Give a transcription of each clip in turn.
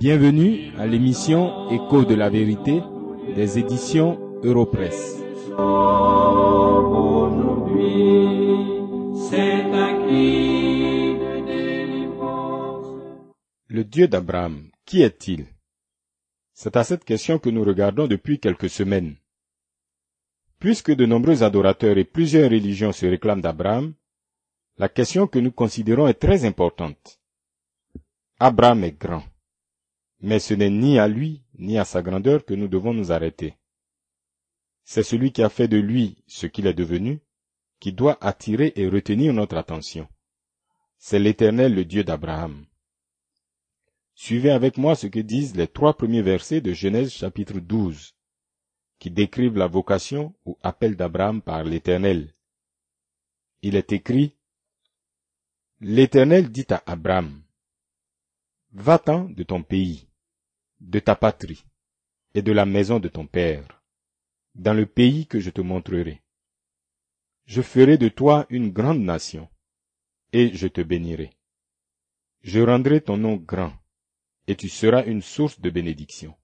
Bienvenue à l'émission Écho de la vérité des éditions Europresse. Le Dieu d'Abraham, qui est-il? C'est à cette question que nous regardons depuis quelques semaines. Puisque de nombreux adorateurs et plusieurs religions se réclament d'Abraham, la question que nous considérons est très importante. Abraham est grand, mais ce n'est ni à lui ni à sa grandeur que nous devons nous arrêter. C'est celui qui a fait de lui ce qu'il est devenu qui doit attirer et retenir notre attention. C'est l'Éternel, le Dieu d'Abraham. Suivez avec moi ce que disent les trois premiers versets de Genèse chapitre 12, qui décrivent la vocation ou appel d'Abraham par l'Éternel. Il est écrit, L'Éternel dit à Abraham, Va-t'en de ton pays, de ta patrie, et de la maison de ton père, dans le pays que je te montrerai. Je ferai de toi une grande nation, et je te bénirai. Je rendrai ton nom grand, et tu seras une source de bénédiction.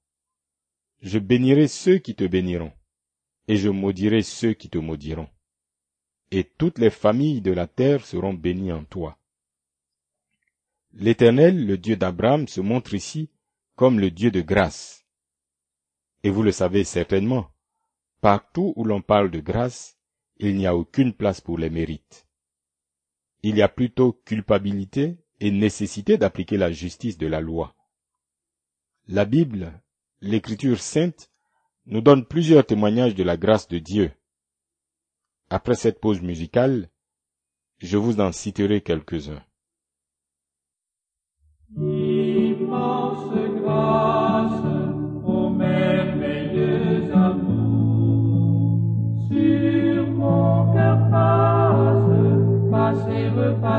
Je bénirai ceux qui te béniront, et je maudirai ceux qui te maudiront. Et toutes les familles de la terre seront bénies en toi. L'Éternel, le Dieu d'Abraham, se montre ici comme le Dieu de grâce. Et vous le savez certainement, partout où l'on parle de grâce, il n'y a aucune place pour les mérites. Il y a plutôt culpabilité et nécessité d'appliquer la justice de la loi. La Bible, l'Écriture sainte, nous donne plusieurs témoignages de la grâce de Dieu. Après cette pause musicale, je vous en citerai quelques-uns.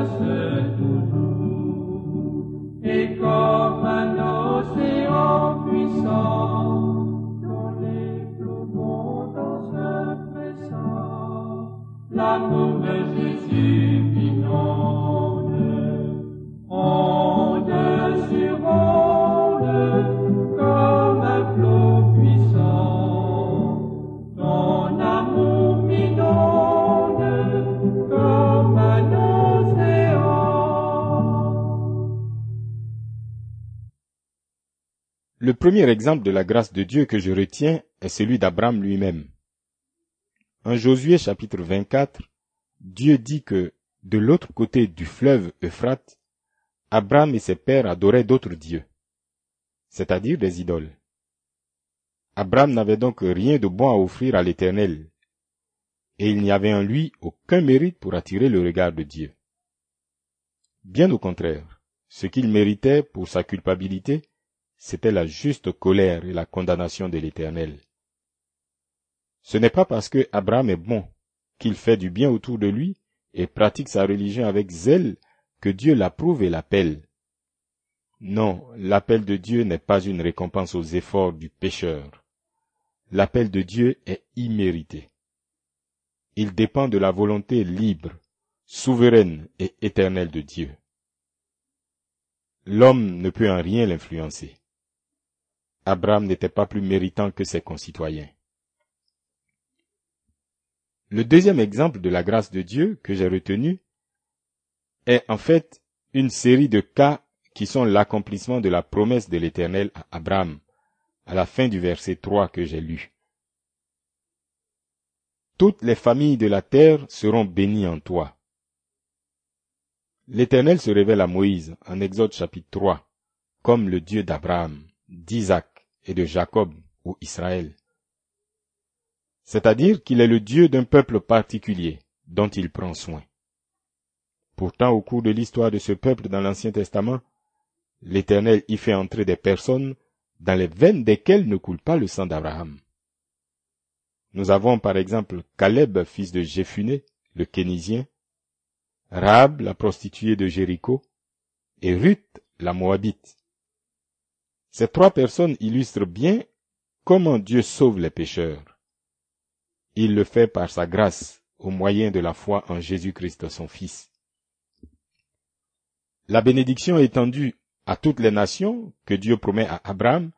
Et premier exemple de la grâce de Dieu que je retiens est celui d'Abraham lui-même. En Josué chapitre 24, Dieu dit que de l'autre côté du fleuve Euphrate, Abraham et ses pères adoraient d'autres dieux, c'est-à-dire des idoles. Abraham n'avait donc rien de bon à offrir à l'Éternel, et il n'y avait en lui aucun mérite pour attirer le regard de Dieu. Bien au contraire, ce qu'il méritait pour sa culpabilité, c'était la juste colère et la condamnation de l'Éternel. Ce n'est pas parce que Abraham est bon, qu'il fait du bien autour de lui et pratique sa religion avec zèle que Dieu l'approuve et l'appelle. Non, l'appel de Dieu n'est pas une récompense aux efforts du pécheur. L'appel de Dieu est immérité. Il dépend de la volonté libre, souveraine et éternelle de Dieu. L'homme ne peut en rien l'influencer. Abraham n'était pas plus méritant que ses concitoyens. Le deuxième exemple de la grâce de Dieu que j'ai retenu est en fait une série de cas qui sont l'accomplissement de la promesse de l'Éternel à Abraham, à la fin du verset 3 que j'ai lu. Toutes les familles de la terre seront bénies en toi. L'Éternel se révèle à Moïse en Exode chapitre 3 comme le Dieu d'Abraham, d'Isaac et de Jacob ou Israël. C'est-à-dire qu'il est le Dieu d'un peuple particulier dont il prend soin. Pourtant, au cours de l'histoire de ce peuple dans l'Ancien Testament, l'Éternel y fait entrer des personnes dans les veines desquelles ne coule pas le sang d'Abraham. Nous avons par exemple Caleb, fils de Jéphuné, le Kénisien, Rahab, la prostituée de Jéricho, et Ruth, la Moabite. Ces trois personnes illustrent bien comment Dieu sauve les pécheurs. Il le fait par sa grâce, au moyen de la foi en Jésus-Christ son Fils. La bénédiction étendue à toutes les nations que Dieu promet à Abraham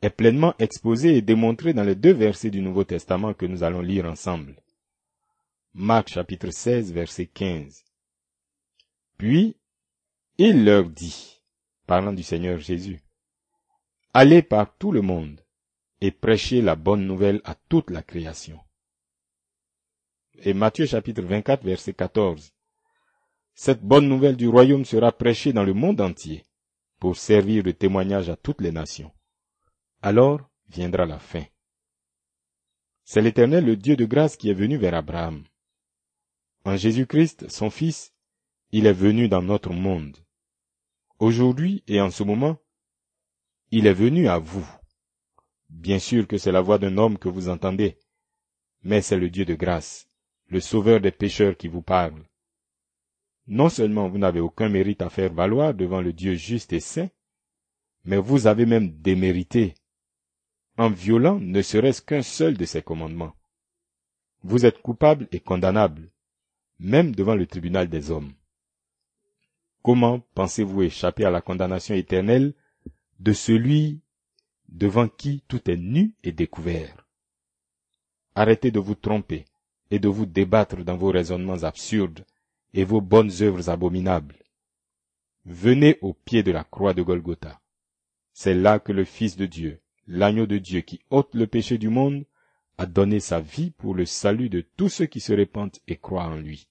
est pleinement exposé et démontré dans les deux versets du Nouveau Testament que nous allons lire ensemble. Marc chapitre 16 verset 15. Puis, il leur dit, parlant du Seigneur Jésus, Allez par tout le monde et prêchez la bonne nouvelle à toute la création. Et Matthieu chapitre 24 verset 14. Cette bonne nouvelle du royaume sera prêchée dans le monde entier pour servir de témoignage à toutes les nations. Alors viendra la fin. C'est l'Éternel, le Dieu de grâce, qui est venu vers Abraham. En Jésus-Christ, son Fils, il est venu dans notre monde. Aujourd'hui et en ce moment, il est venu à vous. Bien sûr que c'est la voix d'un homme que vous entendez, mais c'est le Dieu de grâce, le Sauveur des pécheurs qui vous parle. Non seulement vous n'avez aucun mérite à faire valoir devant le Dieu juste et saint, mais vous avez même démérité en violant ne serait-ce qu'un seul de ses commandements. Vous êtes coupable et condamnable, même devant le tribunal des hommes. Comment pensez-vous échapper à la condamnation éternelle de celui devant qui tout est nu et découvert Arrêtez de vous tromper et de vous débattre dans vos raisonnements absurdes et vos bonnes œuvres abominables. Venez au pied de la croix de Golgotha. C'est là que le Fils de Dieu, l'agneau de Dieu qui ôte le péché du monde, a donné sa vie pour le salut de tous ceux qui se répandent et croient en lui.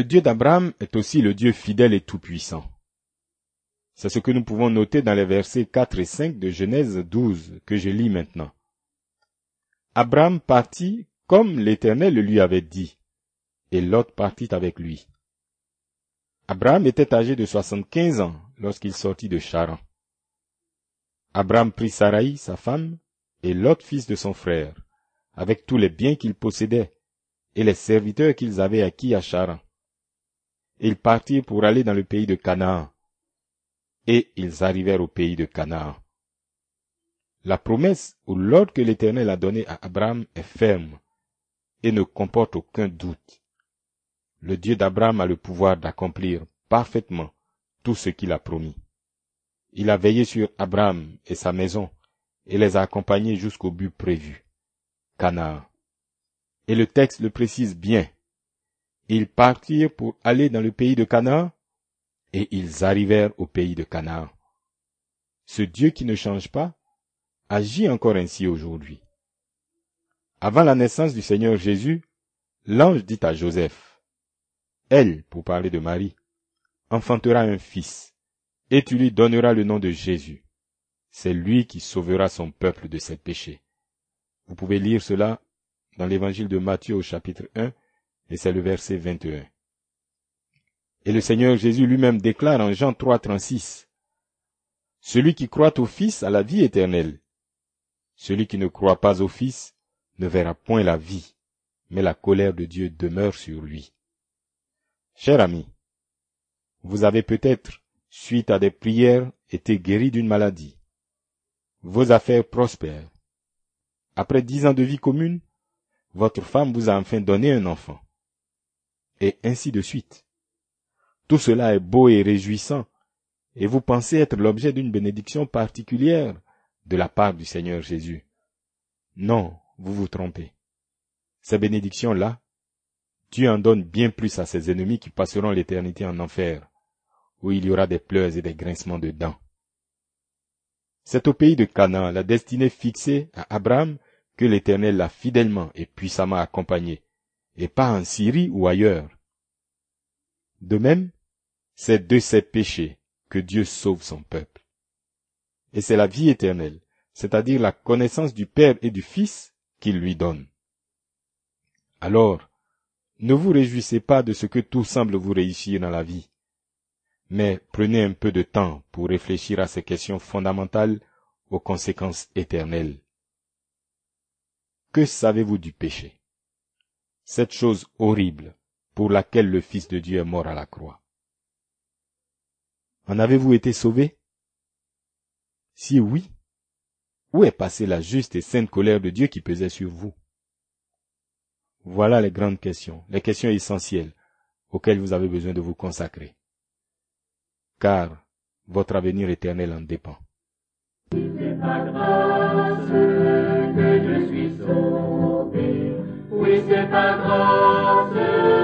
Le Dieu d'Abraham est aussi le Dieu fidèle et tout-puissant. C'est ce que nous pouvons noter dans les versets 4 et 5 de Genèse 12 que je lis maintenant. Abraham partit comme l'Éternel lui avait dit, et Lot partit avec lui. Abraham était âgé de soixante-quinze ans lorsqu'il sortit de Charan. Abraham prit Sarai, sa femme, et Lot, fils de son frère, avec tous les biens qu'ils possédaient, et les serviteurs qu'ils avaient acquis à Charan. Ils partirent pour aller dans le pays de Canaan, et ils arrivèrent au pays de Canaan. La promesse ou l'ordre que l'Éternel a donné à Abraham est ferme et ne comporte aucun doute. Le Dieu d'Abraham a le pouvoir d'accomplir parfaitement tout ce qu'il a promis. Il a veillé sur Abraham et sa maison et les a accompagnés jusqu'au but prévu, Canaan. Et le texte le précise bien. Ils partirent pour aller dans le pays de Canaan et ils arrivèrent au pays de Canaan. Ce Dieu qui ne change pas agit encore ainsi aujourd'hui. Avant la naissance du Seigneur Jésus, l'ange dit à Joseph, Elle, pour parler de Marie, enfantera un fils, et tu lui donneras le nom de Jésus. C'est lui qui sauvera son peuple de ses péchés. Vous pouvez lire cela dans l'évangile de Matthieu au chapitre 1, et c'est le verset 21. Et le Seigneur Jésus lui-même déclare en Jean 3, 36, Celui qui croit au Fils a la vie éternelle. Celui qui ne croit pas au Fils ne verra point la vie, mais la colère de Dieu demeure sur lui. Cher ami, vous avez peut-être, suite à des prières, été guéri d'une maladie. Vos affaires prospèrent. Après dix ans de vie commune, votre femme vous a enfin donné un enfant. Et ainsi de suite. Tout cela est beau et réjouissant, et vous pensez être l'objet d'une bénédiction particulière de la part du Seigneur Jésus. Non, vous vous trompez. Ces bénédictions-là, Dieu en donne bien plus à ses ennemis qui passeront l'éternité en enfer, où il y aura des pleurs et des grincements de dents. C'est au pays de Canaan, la destinée fixée à Abraham, que l'Éternel l'a fidèlement et puissamment accompagné, et pas en Syrie ou ailleurs. De même, c'est de ses péchés que Dieu sauve son peuple. Et c'est la vie éternelle, c'est-à-dire la connaissance du Père et du Fils qu'il lui donne. Alors, ne vous réjouissez pas de ce que tout semble vous réussir dans la vie, mais prenez un peu de temps pour réfléchir à ces questions fondamentales aux conséquences éternelles. Que savez-vous du péché? Cette chose horrible pour laquelle le Fils de Dieu est mort à la croix. En avez-vous été sauvé Si oui, où est passée la juste et sainte colère de Dieu qui pesait sur vous? Voilà les grandes questions, les questions essentielles auxquelles vous avez besoin de vous consacrer. Car votre avenir éternel en dépend. Oui,